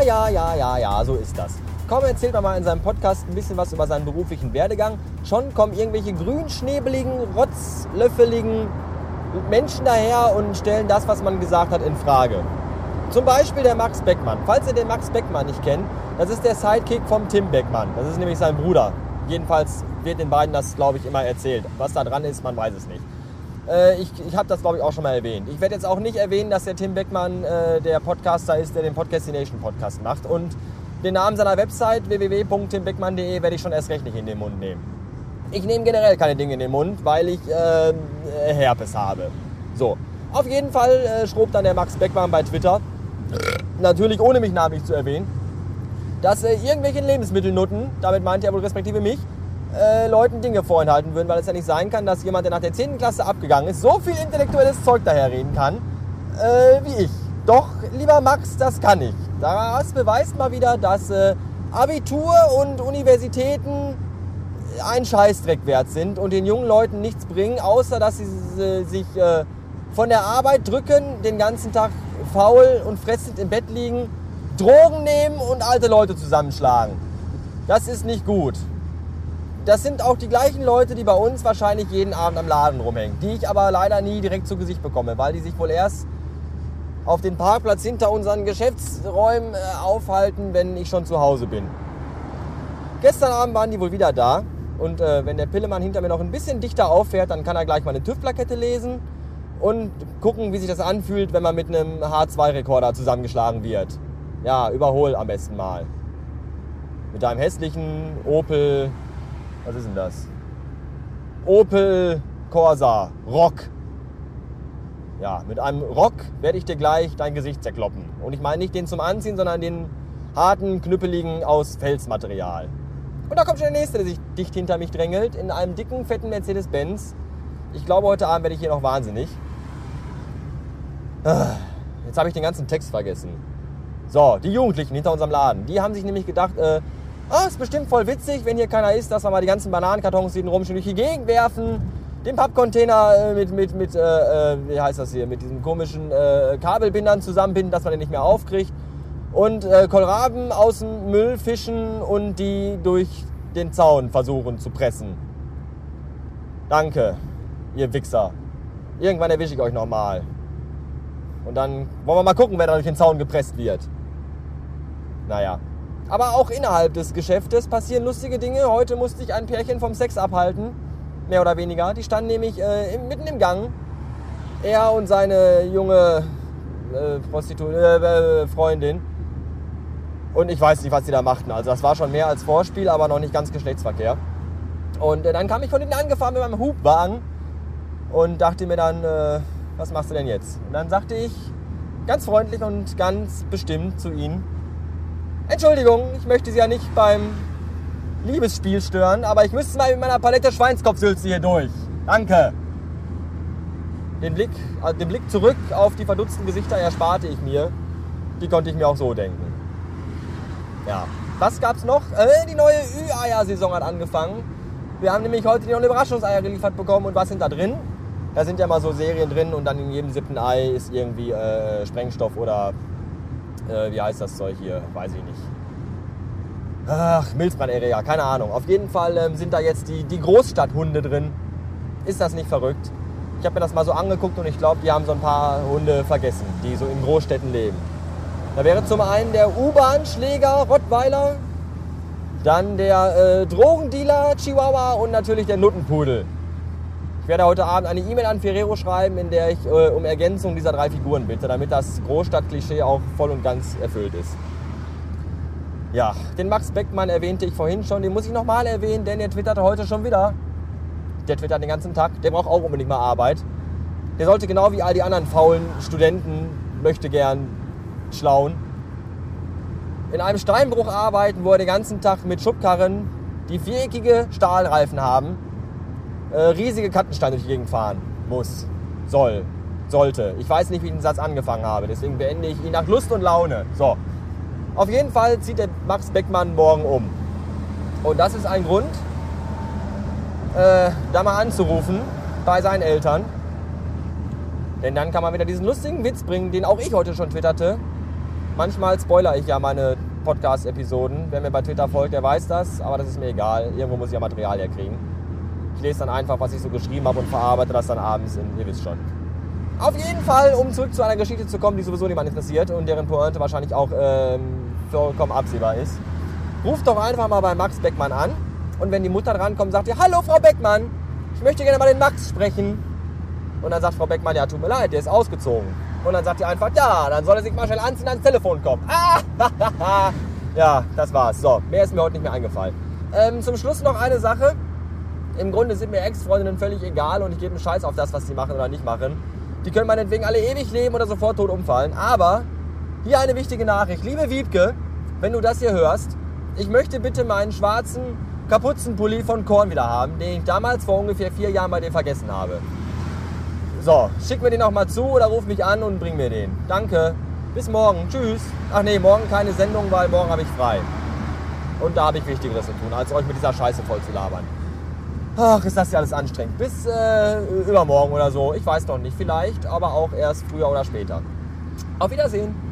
ja, ja, ja, ja, so ist das. Komm, erzählt mal in seinem Podcast ein bisschen was über seinen beruflichen Werdegang. Schon kommen irgendwelche grünschnebeligen, rotzlöffeligen Menschen daher und stellen das, was man gesagt hat, in Frage. Zum Beispiel der Max Beckmann. Falls ihr den Max Beckmann nicht kennt, das ist der Sidekick vom Tim Beckmann. Das ist nämlich sein Bruder. Jedenfalls wird den beiden das, glaube ich, immer erzählt. Was da dran ist, man weiß es nicht. Äh, ich ich habe das, glaube ich, auch schon mal erwähnt. Ich werde jetzt auch nicht erwähnen, dass der Tim Beckmann äh, der Podcaster ist, der den Podcastination Podcast macht. Und den Namen seiner Website www.timbeckmann.de werde ich schon erst recht nicht in den Mund nehmen. Ich nehme generell keine Dinge in den Mund, weil ich äh, Herpes habe. So, auf jeden Fall äh, schrob dann der Max Beckmann bei Twitter, natürlich ohne mich namentlich zu erwähnen, dass äh, irgendwelche Lebensmittelnutten, damit meinte er wohl respektive mich, äh, Leuten Dinge vorenthalten würden, weil es ja nicht sein kann, dass jemand, der nach der 10. Klasse abgegangen ist, so viel intellektuelles Zeug daherreden kann, äh, wie ich. Doch, lieber Max, das kann ich. Das beweist mal wieder, dass äh, Abitur und Universitäten ein Scheißdreck wert sind und den jungen Leuten nichts bringen, außer dass sie sich äh, von der Arbeit drücken, den ganzen Tag faul und fressend im Bett liegen, Drogen nehmen und alte Leute zusammenschlagen. Das ist nicht gut. Das sind auch die gleichen Leute, die bei uns wahrscheinlich jeden Abend am Laden rumhängen, die ich aber leider nie direkt zu Gesicht bekomme, weil die sich wohl erst auf den Parkplatz hinter unseren Geschäftsräumen äh, aufhalten, wenn ich schon zu Hause bin. Gestern Abend waren die wohl wieder da und äh, wenn der Pillemann hinter mir noch ein bisschen dichter auffährt, dann kann er gleich mal eine TÜV-Plakette lesen und gucken, wie sich das anfühlt, wenn man mit einem H2-Rekorder zusammengeschlagen wird. Ja, überhol am besten mal. Mit einem hässlichen Opel, was ist denn das? Opel Corsa Rock ja, mit einem Rock werde ich dir gleich dein Gesicht zerkloppen. Und ich meine nicht den zum Anziehen, sondern den harten, knüppeligen aus Felsmaterial. Und da kommt schon der nächste, der sich dicht hinter mich drängelt, in einem dicken, fetten Mercedes-Benz. Ich glaube, heute Abend werde ich hier noch wahnsinnig. Ah, jetzt habe ich den ganzen Text vergessen. So, die Jugendlichen hinter unserem Laden, die haben sich nämlich gedacht, äh, oh, ist bestimmt voll witzig, wenn hier keiner ist, dass wir mal die ganzen Bananenkartons, die rumstehen, durch die Gegend werfen den Pappcontainer äh, mit, mit, mit äh, äh, wie heißt das hier, mit diesen komischen äh, Kabelbindern zusammenbinden, dass man den nicht mehr aufkriegt. Und äh, Kohlraben aus dem Müll fischen und die durch den Zaun versuchen zu pressen. Danke, ihr Wichser. Irgendwann erwische ich euch nochmal. Und dann wollen wir mal gucken, wer da durch den Zaun gepresst wird. Naja. Aber auch innerhalb des Geschäftes passieren lustige Dinge. Heute musste ich ein Pärchen vom Sex abhalten mehr oder weniger. Die standen nämlich äh, mitten im Gang. Er und seine junge äh, Prostitu äh, Freundin. Und ich weiß nicht, was sie da machten. Also das war schon mehr als Vorspiel, aber noch nicht ganz Geschlechtsverkehr. Und äh, dann kam ich von ihnen angefahren mit meinem Hubwagen und dachte mir dann, äh, was machst du denn jetzt? Und dann sagte ich ganz freundlich und ganz bestimmt zu ihnen, Entschuldigung, ich möchte Sie ja nicht beim Liebesspiel stören, aber ich müsste mal mit meiner Palette Schweinskopfsülze hier durch. Danke. Den Blick, also den Blick zurück auf die verdutzten Gesichter ersparte ich mir. Die konnte ich mir auch so denken. Ja. Was gab's noch? Äh, die neue Ü-Eier-Saison hat angefangen. Wir haben nämlich heute noch eine Überraschungseier geliefert bekommen. Und was sind da drin? Da sind ja mal so Serien drin und dann in jedem siebten Ei ist irgendwie äh, Sprengstoff oder äh, wie heißt das Zeug hier? Weiß ich nicht. Ach, Milzbranderreger, keine Ahnung. Auf jeden Fall ähm, sind da jetzt die, die Großstadthunde drin. Ist das nicht verrückt? Ich habe mir das mal so angeguckt und ich glaube, die haben so ein paar Hunde vergessen, die so in Großstädten leben. Da wäre zum einen der U-Bahn-Schläger Rottweiler, dann der äh, Drogendealer Chihuahua und natürlich der Nuttenpudel. Ich werde heute Abend eine E-Mail an Ferrero schreiben, in der ich äh, um Ergänzung dieser drei Figuren bitte, damit das Großstadtklischee auch voll und ganz erfüllt ist. Ja, den Max Beckmann erwähnte ich vorhin schon, den muss ich nochmal erwähnen, denn der twitterte heute schon wieder. Der twittert den ganzen Tag, der braucht auch unbedingt mal Arbeit. Der sollte genau wie all die anderen faulen Studenten, möchte gern schlauen, in einem Steinbruch arbeiten, wo er den ganzen Tag mit Schubkarren, die viereckige Stahlreifen haben, äh, riesige Kattensteine durch die Gegend fahren muss, soll, sollte. Ich weiß nicht, wie ich den Satz angefangen habe, deswegen beende ich ihn nach Lust und Laune. So, auf jeden Fall zieht der Max Beckmann morgen um. Und das ist ein Grund, äh, da mal anzurufen bei seinen Eltern. Denn dann kann man wieder diesen lustigen Witz bringen, den auch ich heute schon twitterte. Manchmal spoiler ich ja meine Podcast-Episoden. Wer mir bei Twitter folgt, der weiß das, aber das ist mir egal. Irgendwo muss ich ja Material herkriegen. Ich lese dann einfach, was ich so geschrieben habe und verarbeite das dann abends in, ihr wisst schon. Auf jeden Fall, um zurück zu einer Geschichte zu kommen, die sowieso niemand interessiert und deren Pointe wahrscheinlich auch ähm, vollkommen absehbar ist. Ruft doch einfach mal bei Max Beckmann an und wenn die Mutter drankommt, sagt ihr, hallo Frau Beckmann, ich möchte gerne mal den Max sprechen. Und dann sagt Frau Beckmann, ja tut mir leid, der ist ausgezogen. Und dann sagt ihr einfach, ja, dann soll er sich mal schnell anziehen, ans Telefon kommen. Ah, ja, das war's. So, mehr ist mir heute nicht mehr eingefallen. Ähm, zum Schluss noch eine Sache. Im Grunde sind mir Ex-Freundinnen völlig egal und ich gebe einen Scheiß auf das, was sie machen oder nicht machen. Die können meinetwegen alle ewig leben oder sofort tot umfallen. Aber hier eine wichtige Nachricht. Liebe Wiebke, wenn du das hier hörst, ich möchte bitte meinen schwarzen Kapuzenpulli von Korn wieder haben, den ich damals vor ungefähr vier Jahren bei dir vergessen habe. So, schick mir den noch mal zu oder ruf mich an und bring mir den. Danke. Bis morgen. Tschüss. Ach nee, morgen keine Sendung, weil morgen habe ich frei. Und da habe ich Wichtigeres zu tun, als euch mit dieser Scheiße voll zu labern. Ach, ist das ja alles anstrengend. Bis äh, übermorgen oder so. Ich weiß noch nicht. Vielleicht, aber auch erst früher oder später. Auf Wiedersehen.